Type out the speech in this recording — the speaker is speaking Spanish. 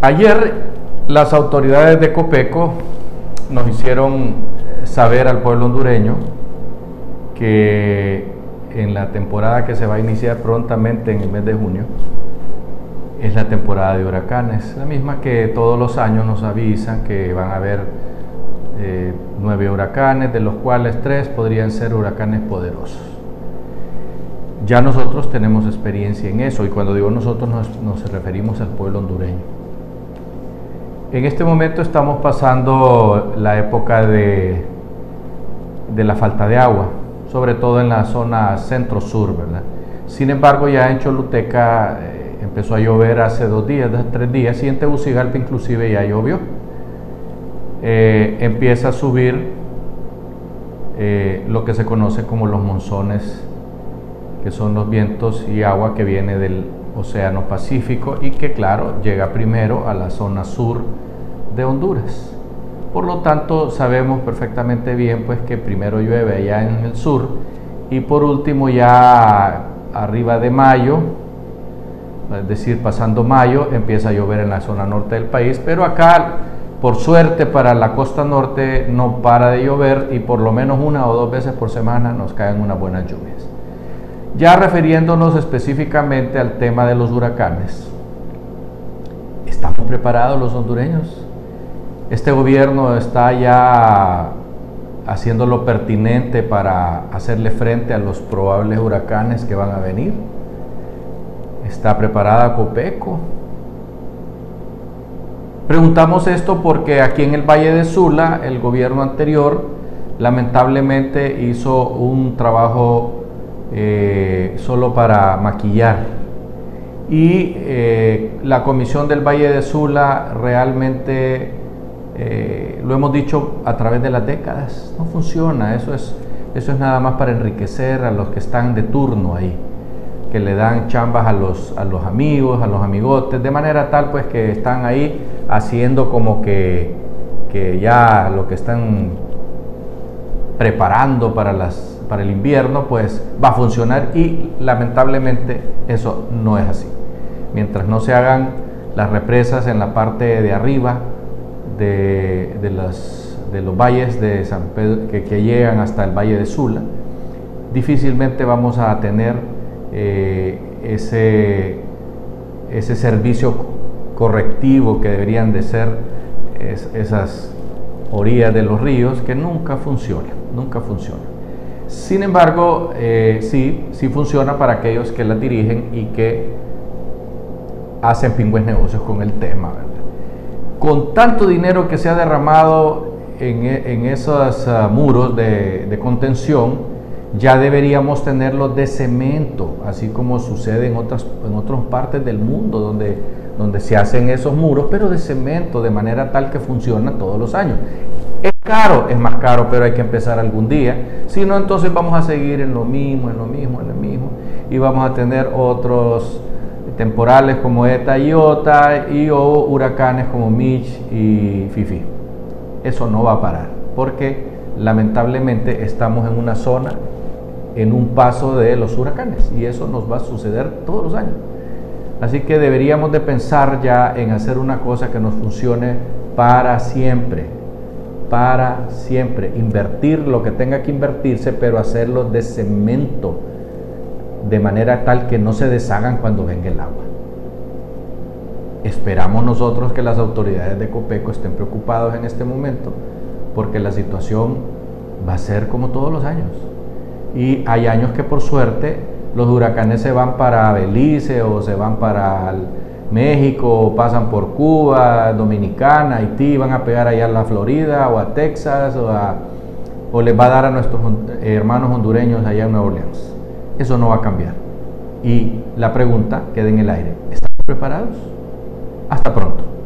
Ayer las autoridades de Copeco nos hicieron saber al pueblo hondureño que en la temporada que se va a iniciar prontamente en el mes de junio es la temporada de huracanes, la misma que todos los años nos avisan que van a haber eh, nueve huracanes, de los cuales tres podrían ser huracanes poderosos. Ya nosotros tenemos experiencia en eso y cuando digo nosotros nos referimos al pueblo hondureño. En este momento estamos pasando la época de, de la falta de agua, sobre todo en la zona centro-sur, ¿verdad? Sin embargo, ya en Choluteca eh, empezó a llover hace dos días, tres días, y en Tegucigalpa inclusive ya llovió. Eh, empieza a subir eh, lo que se conoce como los monzones, que son los vientos y agua que viene del Océano Pacífico y que claro llega primero a la zona sur de Honduras. Por lo tanto, sabemos perfectamente bien pues que primero llueve allá en el sur y por último ya arriba de mayo, es decir, pasando mayo, empieza a llover en la zona norte del país, pero acá, por suerte para la costa norte, no para de llover y por lo menos una o dos veces por semana nos caen unas buenas lluvias. Ya refiriéndonos específicamente al tema de los huracanes, ¿estamos preparados los hondureños? Este gobierno está ya haciendo lo pertinente para hacerle frente a los probables huracanes que van a venir. ¿Está preparada Copeco? Preguntamos esto porque aquí en el Valle de Sula el gobierno anterior lamentablemente hizo un trabajo eh, solo para maquillar. Y eh, la comisión del Valle de Sula realmente eh, lo hemos dicho a través de las décadas, no funciona, eso es, eso es nada más para enriquecer a los que están de turno ahí, que le dan chambas a los, a los amigos, a los amigotes, de manera tal pues que están ahí haciendo como que, que ya lo que están preparando para, las, para el invierno pues va a funcionar y lamentablemente eso no es así. Mientras no se hagan las represas en la parte de arriba, de, los valles de San Pedro, que, llegan hasta el valle de Sula, difícilmente vamos a tener eh, ese, ese servicio correctivo que deberían de ser esas orillas de los ríos que nunca funciona, nunca funciona. Sin embargo, eh, sí, sí funciona para aquellos que la dirigen y que hacen pingües negocios con el tema con tanto dinero que se ha derramado en, e, esos ah, muros de, contención, ya deberíamos tenerlos de cemento, así como sucede en otras, en partes del mundo donde, donde se hacen esos muros, pero de cemento, de manera tal que funciona todos los años. Caro, es más caro, pero hay que empezar algún día. Si no, entonces vamos a seguir en lo mismo, en lo mismo, en lo mismo, y vamos a tener otros temporales como ETA y OTA y o huracanes como Mitch y Fifi. Eso no va a parar porque lamentablemente estamos en una zona, en un paso de los huracanes y eso nos va a suceder todos los años. Así que deberíamos de pensar ya en hacer una cosa que nos funcione para siempre, para siempre, invertir lo que tenga que invertirse, pero hacerlo de cemento, de manera tal que no se deshagan cuando venga el agua. Esperamos nosotros que las autoridades de Copeco estén preocupados en este momento porque la situación va a ser como todos los años. Y hay años que por suerte los huracanes se van para Belice o se van para México pasan por Cuba, Dominicana, Haití, van a pegar allá a la Florida o a Texas o, o les va a dar a nuestros hermanos hondureños allá en Nueva Orleans. Eso no va a cambiar. Y la pregunta queda en el aire. ¿Estamos preparados? Hasta pronto.